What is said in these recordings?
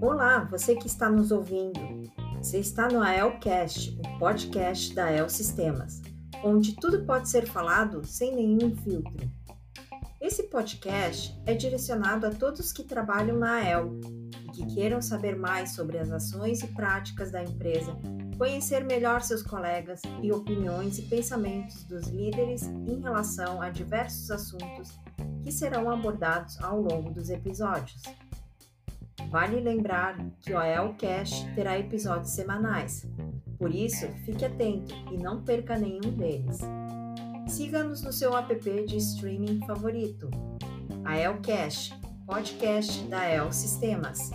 Olá, você que está nos ouvindo. Você está no AELcast, o podcast da AEL Sistemas, onde tudo pode ser falado sem nenhum filtro. Esse podcast é direcionado a todos que trabalham na AEL e que queiram saber mais sobre as ações e práticas da empresa, conhecer melhor seus colegas e opiniões e pensamentos dos líderes em relação a diversos assuntos que serão abordados ao longo dos episódios. Vale lembrar que o AELcast terá episódios semanais, por isso fique atento e não perca nenhum deles. Siga-nos no seu app de streaming favorito. AELcast, podcast da AEL Sistemas.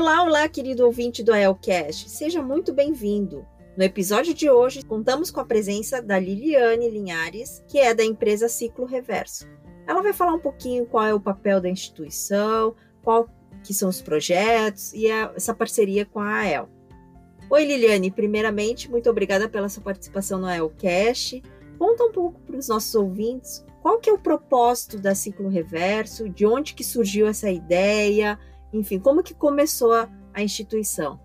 Olá, olá, querido ouvinte do AELcast. Seja muito bem-vindo. No episódio de hoje, contamos com a presença da Liliane Linhares, que é da empresa Ciclo Reverso. Ela vai falar um pouquinho qual é o papel da instituição, qual que são os projetos e a, essa parceria com a AEL. Oi, Liliane, primeiramente, muito obrigada pela sua participação no AELcast. Conta um pouco para os nossos ouvintes qual que é o propósito da Ciclo Reverso, de onde que surgiu essa ideia, enfim, como que começou a, a instituição.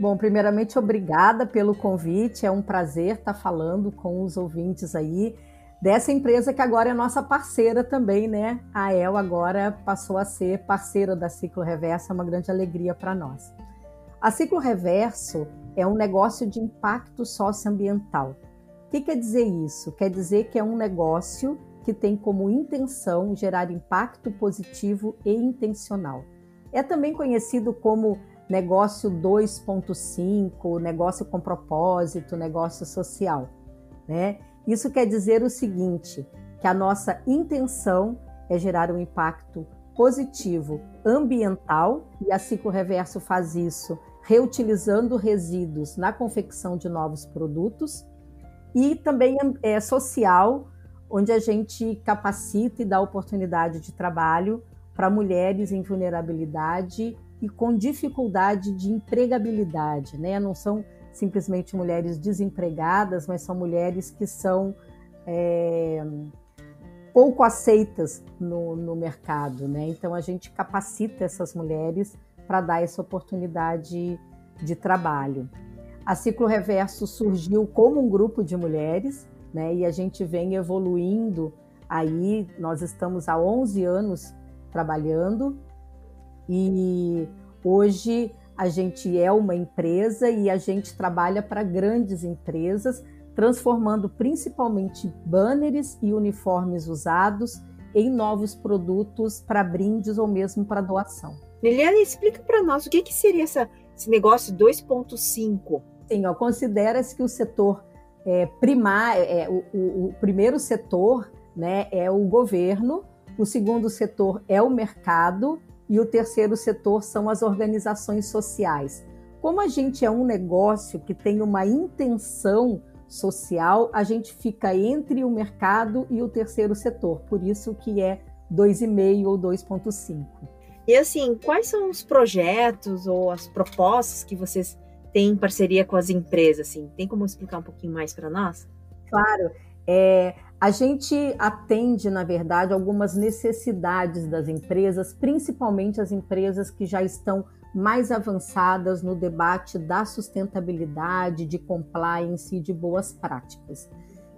Bom, primeiramente, obrigada pelo convite. É um prazer estar falando com os ouvintes aí dessa empresa que agora é nossa parceira também, né? A El agora passou a ser parceira da Ciclo Reverso, é uma grande alegria para nós. A Ciclo Reverso é um negócio de impacto socioambiental. O que quer dizer isso? Quer dizer que é um negócio que tem como intenção gerar impacto positivo e intencional. É também conhecido como negócio 2.5, negócio com propósito, negócio social, né? Isso quer dizer o seguinte, que a nossa intenção é gerar um impacto positivo ambiental e a Ciclo Reverso faz isso reutilizando resíduos na confecção de novos produtos e também é social, onde a gente capacita e dá oportunidade de trabalho para mulheres em vulnerabilidade e com dificuldade de empregabilidade, né? Não são simplesmente mulheres desempregadas, mas são mulheres que são é, pouco aceitas no, no mercado, né? Então a gente capacita essas mulheres para dar essa oportunidade de trabalho. A Ciclo Reverso surgiu como um grupo de mulheres, né? E a gente vem evoluindo aí, nós estamos há 11 anos trabalhando e hoje a gente é uma empresa e a gente trabalha para grandes empresas, transformando principalmente banners e uniformes usados em novos produtos para brindes ou mesmo para doação. Liliana, explica para nós o que, que seria essa, esse negócio 2.5. Sim, considera-se que o setor é, primário, é, o, o, o primeiro setor né, é o governo, o segundo setor é o mercado e o terceiro setor são as organizações sociais. Como a gente é um negócio que tem uma intenção social, a gente fica entre o mercado e o terceiro setor, por isso que é 2,5 ou 2,5. E assim, quais são os projetos ou as propostas que vocês têm em parceria com as empresas? Assim? Tem como explicar um pouquinho mais para nós? Claro. É, a gente atende, na verdade, algumas necessidades das empresas, principalmente as empresas que já estão mais avançadas no debate da sustentabilidade, de compliance e de boas práticas.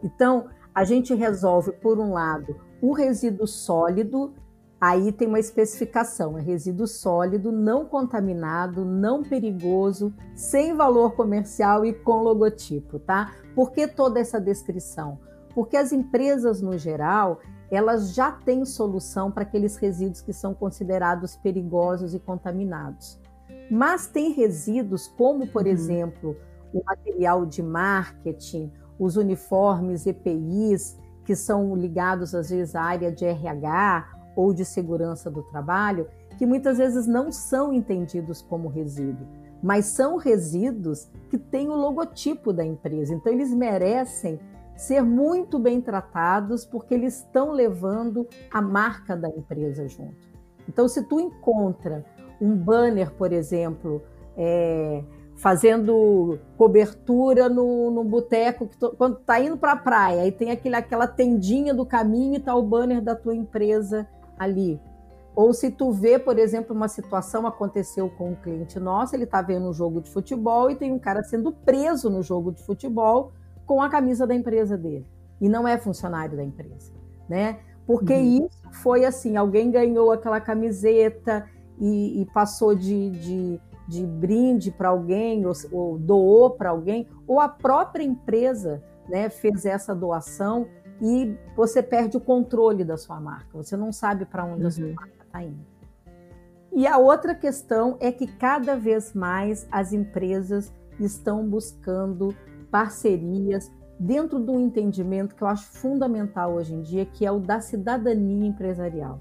Então, a gente resolve, por um lado, o resíduo sólido, aí tem uma especificação: é resíduo sólido, não contaminado, não perigoso, sem valor comercial e com logotipo, tá? Por que toda essa descrição? Porque as empresas no geral elas já têm solução para aqueles resíduos que são considerados perigosos e contaminados. Mas tem resíduos como, por uhum. exemplo, o material de marketing, os uniformes EPIs, que são ligados às vezes à área de RH ou de segurança do trabalho, que muitas vezes não são entendidos como resíduo, mas são resíduos que têm o logotipo da empresa. Então eles merecem ser muito bem tratados porque eles estão levando a marca da empresa junto. Então, se tu encontra um banner, por exemplo, é, fazendo cobertura no, no boteco, quando tá indo para a praia, aí tem aquele, aquela tendinha do caminho e tá o banner da tua empresa ali. Ou se tu vê, por exemplo, uma situação aconteceu com um cliente nosso, ele está vendo um jogo de futebol e tem um cara sendo preso no jogo de futebol com a camisa da empresa dele. E não é funcionário da empresa, né? Porque uhum. isso foi assim, alguém ganhou aquela camiseta e, e passou de, de, de brinde para alguém, ou, ou doou para alguém, ou a própria empresa né, fez essa doação e você perde o controle da sua marca. Você não sabe para onde uhum. a sua uhum. marca está indo. E a outra questão é que cada vez mais as empresas estão buscando parcerias dentro do entendimento que eu acho fundamental hoje em dia, que é o da cidadania empresarial.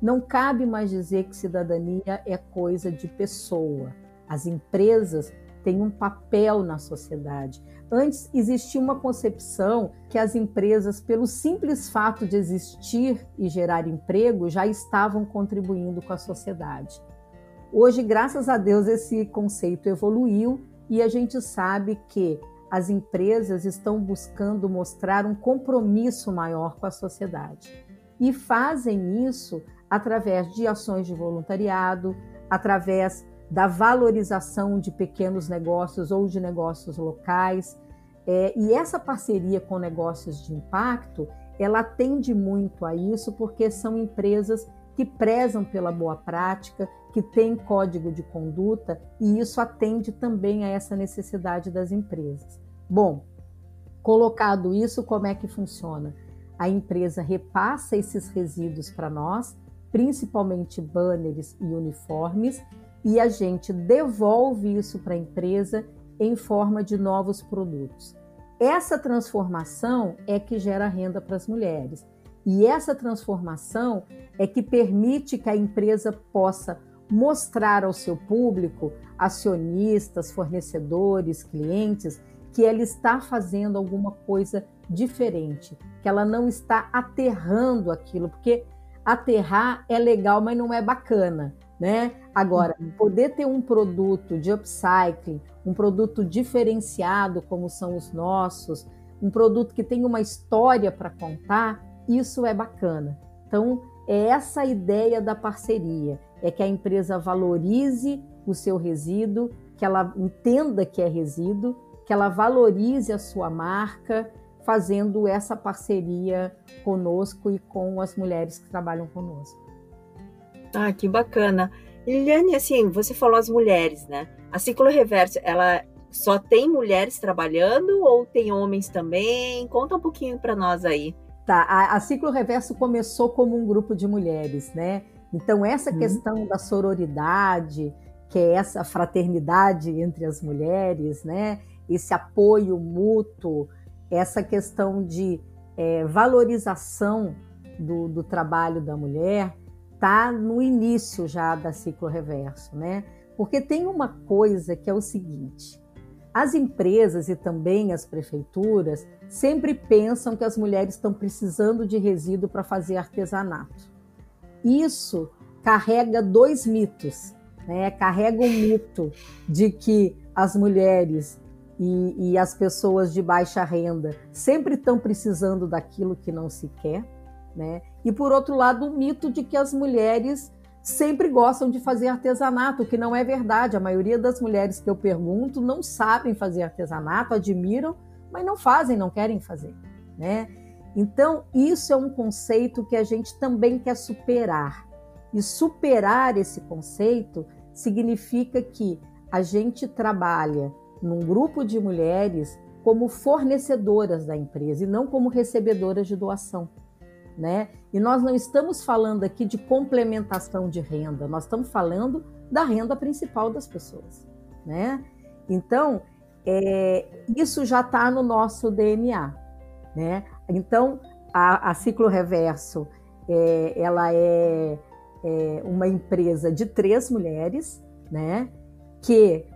Não cabe mais dizer que cidadania é coisa de pessoa. As empresas têm um papel na sociedade. Antes existia uma concepção que as empresas, pelo simples fato de existir e gerar emprego, já estavam contribuindo com a sociedade. Hoje, graças a Deus, esse conceito evoluiu e a gente sabe que as empresas estão buscando mostrar um compromisso maior com a sociedade. E fazem isso através de ações de voluntariado, através da valorização de pequenos negócios ou de negócios locais. É, e essa parceria com negócios de impacto, ela atende muito a isso, porque são empresas que prezam pela boa prática, que têm código de conduta, e isso atende também a essa necessidade das empresas. Bom, colocado isso, como é que funciona? A empresa repassa esses resíduos para nós, principalmente banners e uniformes, e a gente devolve isso para a empresa em forma de novos produtos. Essa transformação é que gera renda para as mulheres. E essa transformação é que permite que a empresa possa mostrar ao seu público, acionistas, fornecedores, clientes, que ela está fazendo alguma coisa diferente, que ela não está aterrando aquilo, porque aterrar é legal, mas não é bacana né? Agora, uhum. poder ter um produto de upcycling, um produto diferenciado como são os nossos, um produto que tem uma história para contar, isso é bacana. Então, é essa a ideia da parceria, é que a empresa valorize o seu resíduo, que ela entenda que é resíduo, que ela valorize a sua marca, fazendo essa parceria conosco e com as mulheres que trabalham conosco. Ah, que bacana. Liliane, assim, você falou as mulheres, né? A Ciclo Reverso, ela só tem mulheres trabalhando ou tem homens também? Conta um pouquinho para nós aí. Tá, a, a, Ciclo Reverso começou como um grupo de mulheres, né? Então, essa hum. questão da sororidade, que é essa fraternidade entre as mulheres, né? Esse apoio mútuo, essa questão de é, valorização do, do trabalho da mulher, está no início já da ciclo reverso, né? Porque tem uma coisa que é o seguinte: as empresas e também as prefeituras sempre pensam que as mulheres estão precisando de resíduo para fazer artesanato. Isso carrega dois mitos, né? Carrega o mito de que as mulheres e, e as pessoas de baixa renda sempre estão precisando daquilo que não se quer, né? E por outro lado, o mito de que as mulheres sempre gostam de fazer artesanato, que não é verdade. A maioria das mulheres que eu pergunto não sabem fazer artesanato, admiram, mas não fazem, não querem fazer, né? Então, isso é um conceito que a gente também quer superar. E superar esse conceito significa que a gente trabalha num grupo de mulheres como fornecedoras da empresa e não como recebedoras de doação né? E nós não estamos falando aqui de complementação de renda, nós estamos falando da renda principal das pessoas, né? Então, é, isso já está no nosso DNA, né? Então, a, a Ciclo Reverso, é, ela é, é uma empresa de três mulheres, né? Que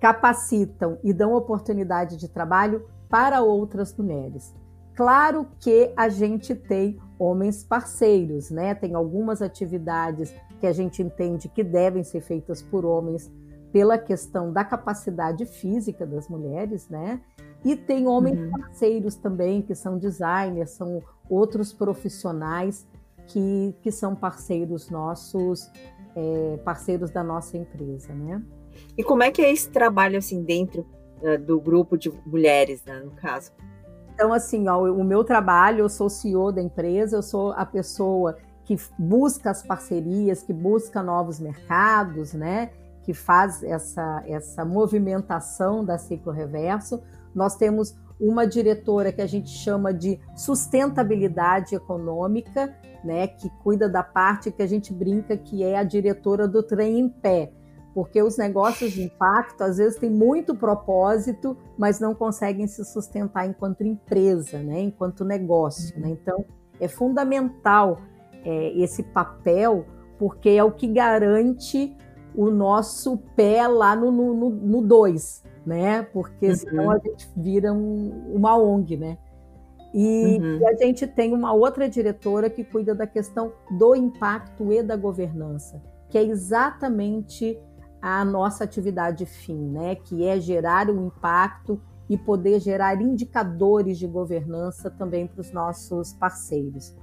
capacitam e dão oportunidade de trabalho para outras mulheres. Claro que a gente tem homens parceiros, né? Tem algumas atividades que a gente entende que devem ser feitas por homens pela questão da capacidade física das mulheres, né? E tem homens uhum. parceiros também, que são designers, são outros profissionais que, que são parceiros nossos, é, parceiros da nossa empresa, né? E como é que é esse trabalho assim dentro uh, do grupo de mulheres, né, no caso? Então, assim, ó, o meu trabalho, eu sou CEO da empresa, eu sou a pessoa que busca as parcerias, que busca novos mercados, né? Que faz essa, essa movimentação da ciclo reverso. Nós temos uma diretora que a gente chama de sustentabilidade econômica, né, que cuida da parte que a gente brinca que é a diretora do trem em pé, porque os negócios de impacto às vezes têm muito propósito, mas não conseguem se sustentar enquanto empresa, né, enquanto negócio. Né? Então, é fundamental é, esse papel, porque é o que garante o nosso pé lá no 2, no, no dois, né? Porque uhum. senão a gente vira um, uma ONG, né? E, uhum. e, a gente tem uma outra diretora que cuida da questão do impacto e da governança, que é exatamente a nossa atividade fim, né? Que é gerar um impacto e poder gerar indicadores de governança também para os nossos parceiros.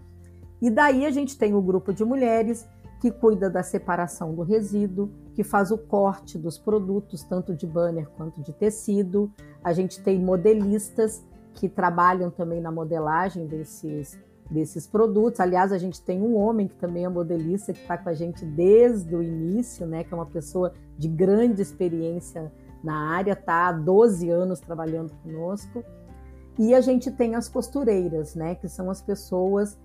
E daí a gente tem o grupo de mulheres que cuida da separação do resíduo, que faz o corte dos produtos, tanto de banner quanto de tecido. A gente tem modelistas que trabalham também na modelagem desses desses produtos. Aliás, a gente tem um homem que também é modelista, que está com a gente desde o início, né? Que é uma pessoa de grande experiência na área, está há 12 anos trabalhando conosco. E a gente tem as costureiras, né? Que são as pessoas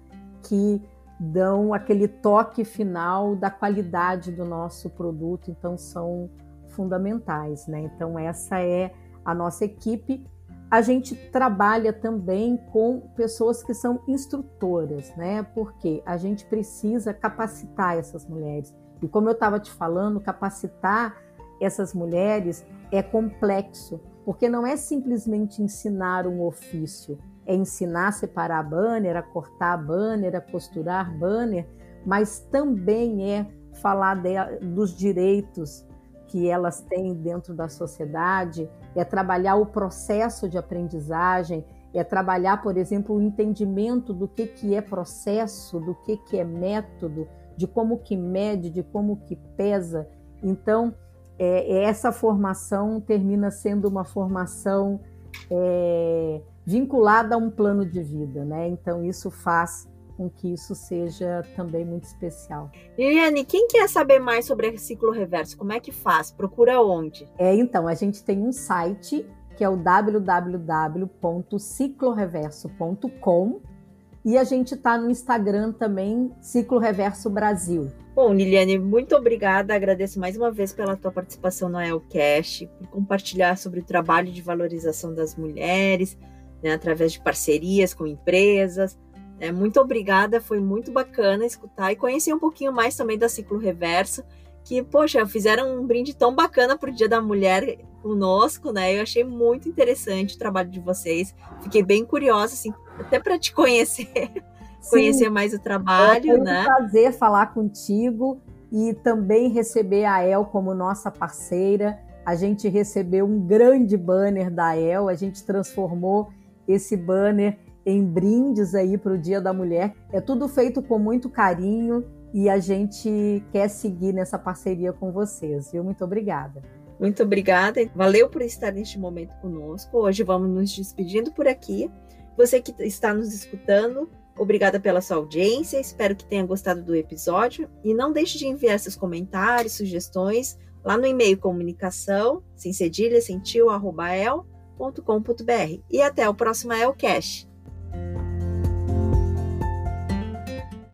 que dão aquele toque final da qualidade do nosso produto, então são fundamentais, né? Então essa é a nossa equipe a gente trabalha também com pessoas que são instrutoras, né? Porque a gente precisa capacitar essas mulheres. E como eu estava te falando, capacitar essas mulheres é complexo, porque não é simplesmente ensinar um ofício, é ensinar a separar banner, a cortar banner, a costurar banner, mas também é falar de, dos direitos que elas têm dentro da sociedade, é trabalhar o processo de aprendizagem, é trabalhar, por exemplo, o entendimento do que, que é processo, do que, que é método, de como que mede, de como que pesa. Então, é, é essa formação termina sendo uma formação é, vinculada a um plano de vida, né? Então, isso faz com que isso seja também muito especial. Liliane, quem quer saber mais sobre ciclo reverso, como é que faz? Procura onde? É, então, a gente tem um site que é o www.cicloreverso.com e a gente está no Instagram também, Ciclo Reverso Brasil. Bom, Liliane, muito obrigada. Agradeço mais uma vez pela tua participação no ELCast, por compartilhar sobre o trabalho de valorização das mulheres, né, através de parcerias com empresas, é, muito obrigada, foi muito bacana escutar e conhecer um pouquinho mais também da Ciclo Reverso, que, poxa, fizeram um brinde tão bacana para o Dia da Mulher conosco, né? Eu achei muito interessante o trabalho de vocês, fiquei bem curiosa, assim, até para te conhecer, Sim. conhecer mais o trabalho, é, né? um prazer falar contigo e também receber a El como nossa parceira. A gente recebeu um grande banner da El, a gente transformou esse banner em brindes aí para o Dia da Mulher. É tudo feito com muito carinho e a gente quer seguir nessa parceria com vocês, viu? Muito obrigada. Muito obrigada. Valeu por estar neste momento conosco. Hoje vamos nos despedindo por aqui. Você que está nos escutando, obrigada pela sua audiência. Espero que tenha gostado do episódio e não deixe de enviar seus comentários, sugestões lá no e-mail comunicação sem cedilha, sem tio, arroba el, .com.br. E até o próximo Elcast. Bye.